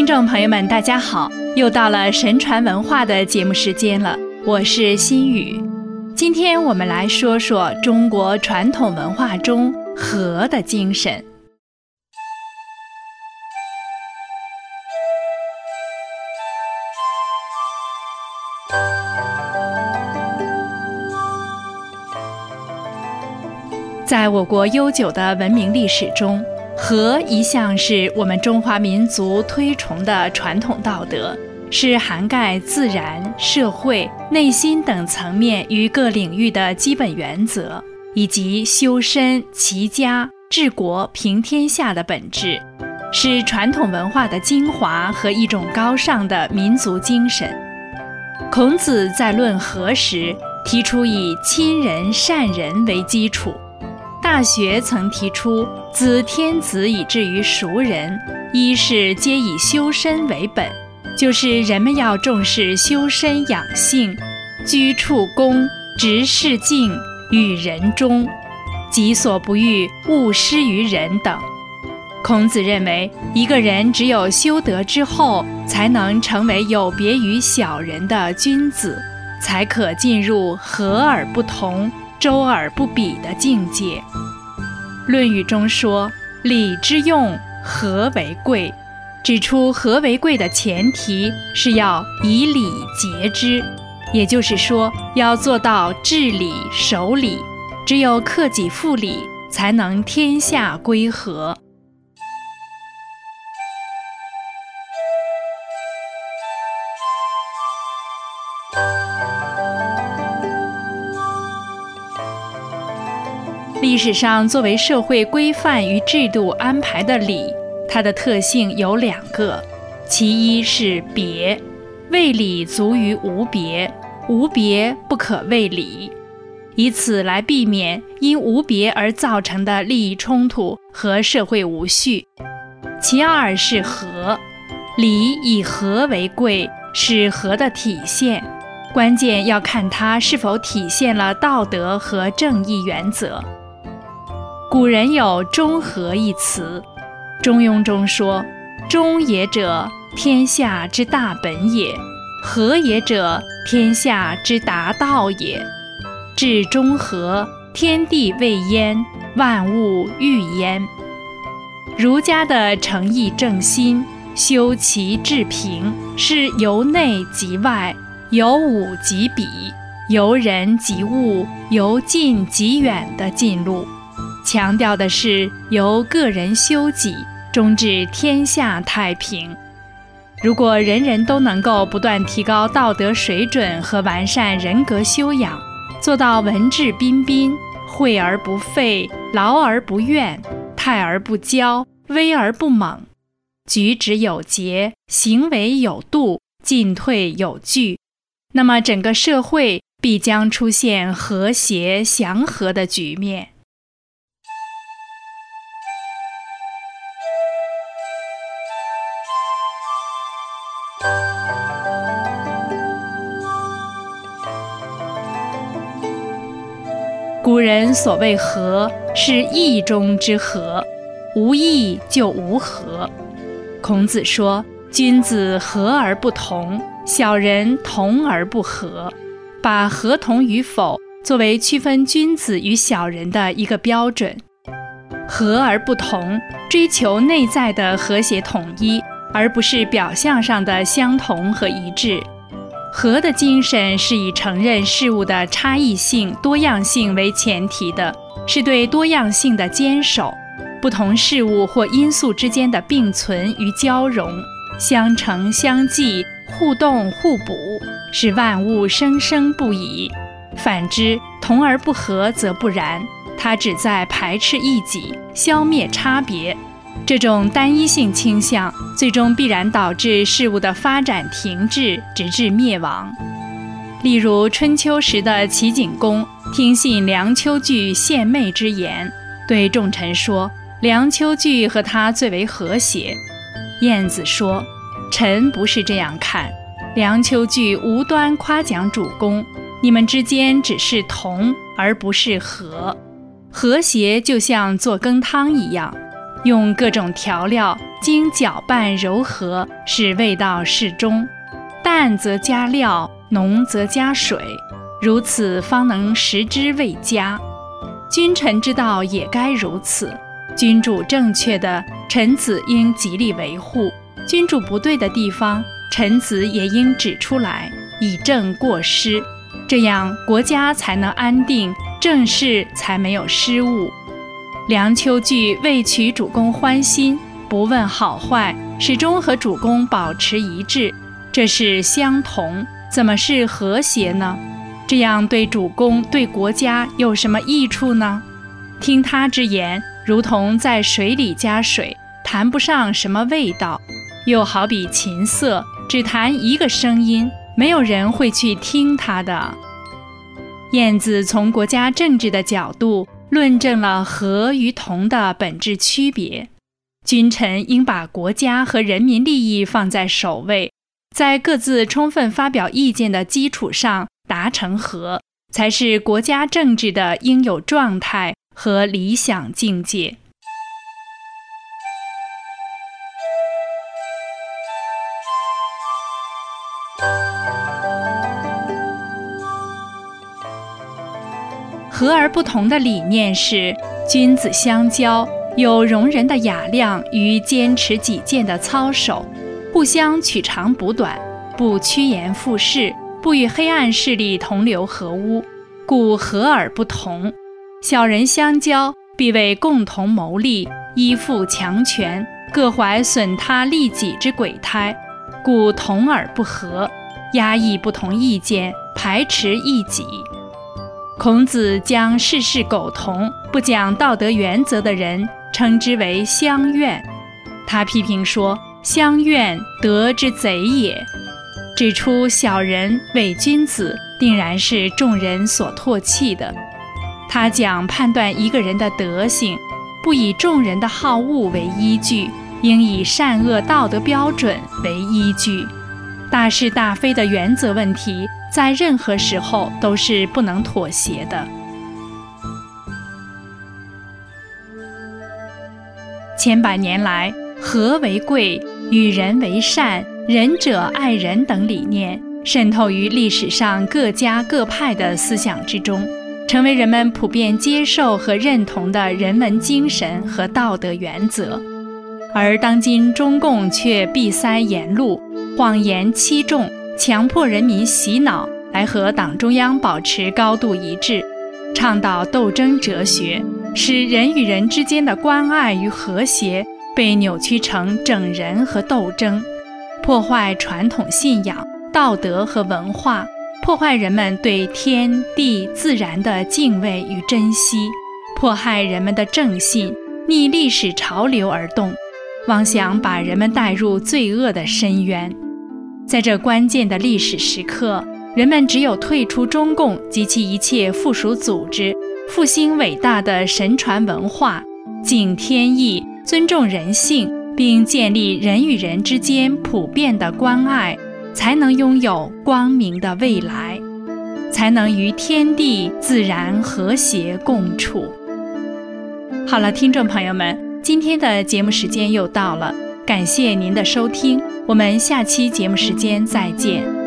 听众朋友们，大家好！又到了神传文化的节目时间了，我是心雨。今天我们来说说中国传统文化中和的精神。在我国悠久的文明历史中，和一向是我们中华民族推崇的传统道德，是涵盖自然、社会、内心等层面与各领域的基本原则，以及修身、齐家、治国、平天下的本质，是传统文化的精华和一种高尚的民族精神。孔子在论和时，提出以亲仁、善人为基础。大学曾提出，自天子以至于熟人，一是皆以修身为本，就是人们要重视修身养性，居处恭，执事敬，与人忠，己所不欲，勿施于人等。孔子认为，一个人只有修德之后，才能成为有别于小人的君子，才可进入和而不同。周而不比的境界，《论语》中说：“礼之用，和为贵。”指出和为贵的前提是要以礼节之，也就是说，要做到治礼守礼。只有克己复礼，才能天下归和。历史上作为社会规范与制度安排的礼，它的特性有两个，其一是别，为礼足于无别，无别不可为礼，以此来避免因无别而造成的利益冲突和社会无序。其二是和，礼以和为贵，是和的体现，关键要看它是否体现了道德和正义原则。古人有“中和”一词，《中庸》中说：“中也者，天下之大本也；和也者，天下之达道也。至中和，天地未焉，万物欲焉。”儒家的诚意正心，修齐治平，是由内及外，由武及比，由人及物，由近及远的近路。强调的是由个人修己，终至天下太平。如果人人都能够不断提高道德水准和完善人格修养，做到文质彬彬、惠而不费、劳而不怨、泰而不骄、威而不猛，举止有节、行为有度、进退有据，那么整个社会必将出现和谐祥和的局面。古人所谓和，是义中之和，无义就无和。孔子说：“君子和而不同，小人同而不和。”把和同与否作为区分君子与小人的一个标准。和而不同，追求内在的和谐统一。而不是表象上的相同和一致。和的精神是以承认事物的差异性、多样性为前提的，是对多样性的坚守。不同事物或因素之间的并存与交融，相成相济，互动互补，使万物生生不已。反之，同而不和则不然，它只在排斥异己，消灭差别。这种单一性倾向，最终必然导致事物的发展停滞，直至灭亡。例如，春秋时的齐景公听信梁丘据献媚之言，对众臣说：“梁丘据和他最为和谐。”晏子说：“臣不是这样看，梁丘据无端夸奖主公，你们之间只是同，而不是和。和谐就像做羹汤一样。”用各种调料，经搅拌柔和，使味道适中。淡则加料，浓则加水，如此方能食之味佳。君臣之道也该如此。君主正确的，臣子应极力维护；君主不对的地方，臣子也应指出来，以正过失。这样国家才能安定，政事才没有失误。梁丘据为取主公欢心，不问好坏，始终和主公保持一致，这是相同，怎么是和谐呢？这样对主公、对国家有什么益处呢？听他之言，如同在水里加水，谈不上什么味道；又好比琴瑟，只弹一个声音，没有人会去听他的。晏子从国家政治的角度。论证了和与同的本质区别。君臣应把国家和人民利益放在首位，在各自充分发表意见的基础上达成和，才是国家政治的应有状态和理想境界。和而不同的理念是：君子相交，有容人的雅量与坚持己见的操守，互相取长补短，不趋炎附势，不与黑暗势力同流合污，故和而不同。小人相交，必为共同谋利，依附强权，各怀损他利己之鬼胎，故同而不和，压抑不同意见，排斥异己。孔子将事事苟同、不讲道德原则的人称之为乡愿。他批评说：“乡愿，德之贼也。”指出小人伪君子，定然是众人所唾弃的。他讲判断一个人的德行，不以众人的好恶为依据，应以善恶道德标准为依据。大是大非的原则问题。在任何时候都是不能妥协的。千百年来，和为贵，与人为善，仁者爱人等理念渗透于历史上各家各派的思想之中，成为人们普遍接受和认同的人文精神和道德原则。而当今中共却闭塞言路，谎言欺众。强迫人民洗脑，来和党中央保持高度一致，倡导斗争哲学，使人与人之间的关爱与和谐被扭曲成整人和斗争，破坏传统信仰、道德和文化，破坏人们对天地自然的敬畏与珍惜，迫害人们的正信，逆历史潮流而动，妄想把人们带入罪恶的深渊。在这关键的历史时刻，人们只有退出中共及其一切附属组织，复兴伟大的神传文化，敬天意，尊重人性，并建立人与人之间普遍的关爱，才能拥有光明的未来，才能与天地自然和谐共处。好了，听众朋友们，今天的节目时间又到了。感谢您的收听，我们下期节目时间再见。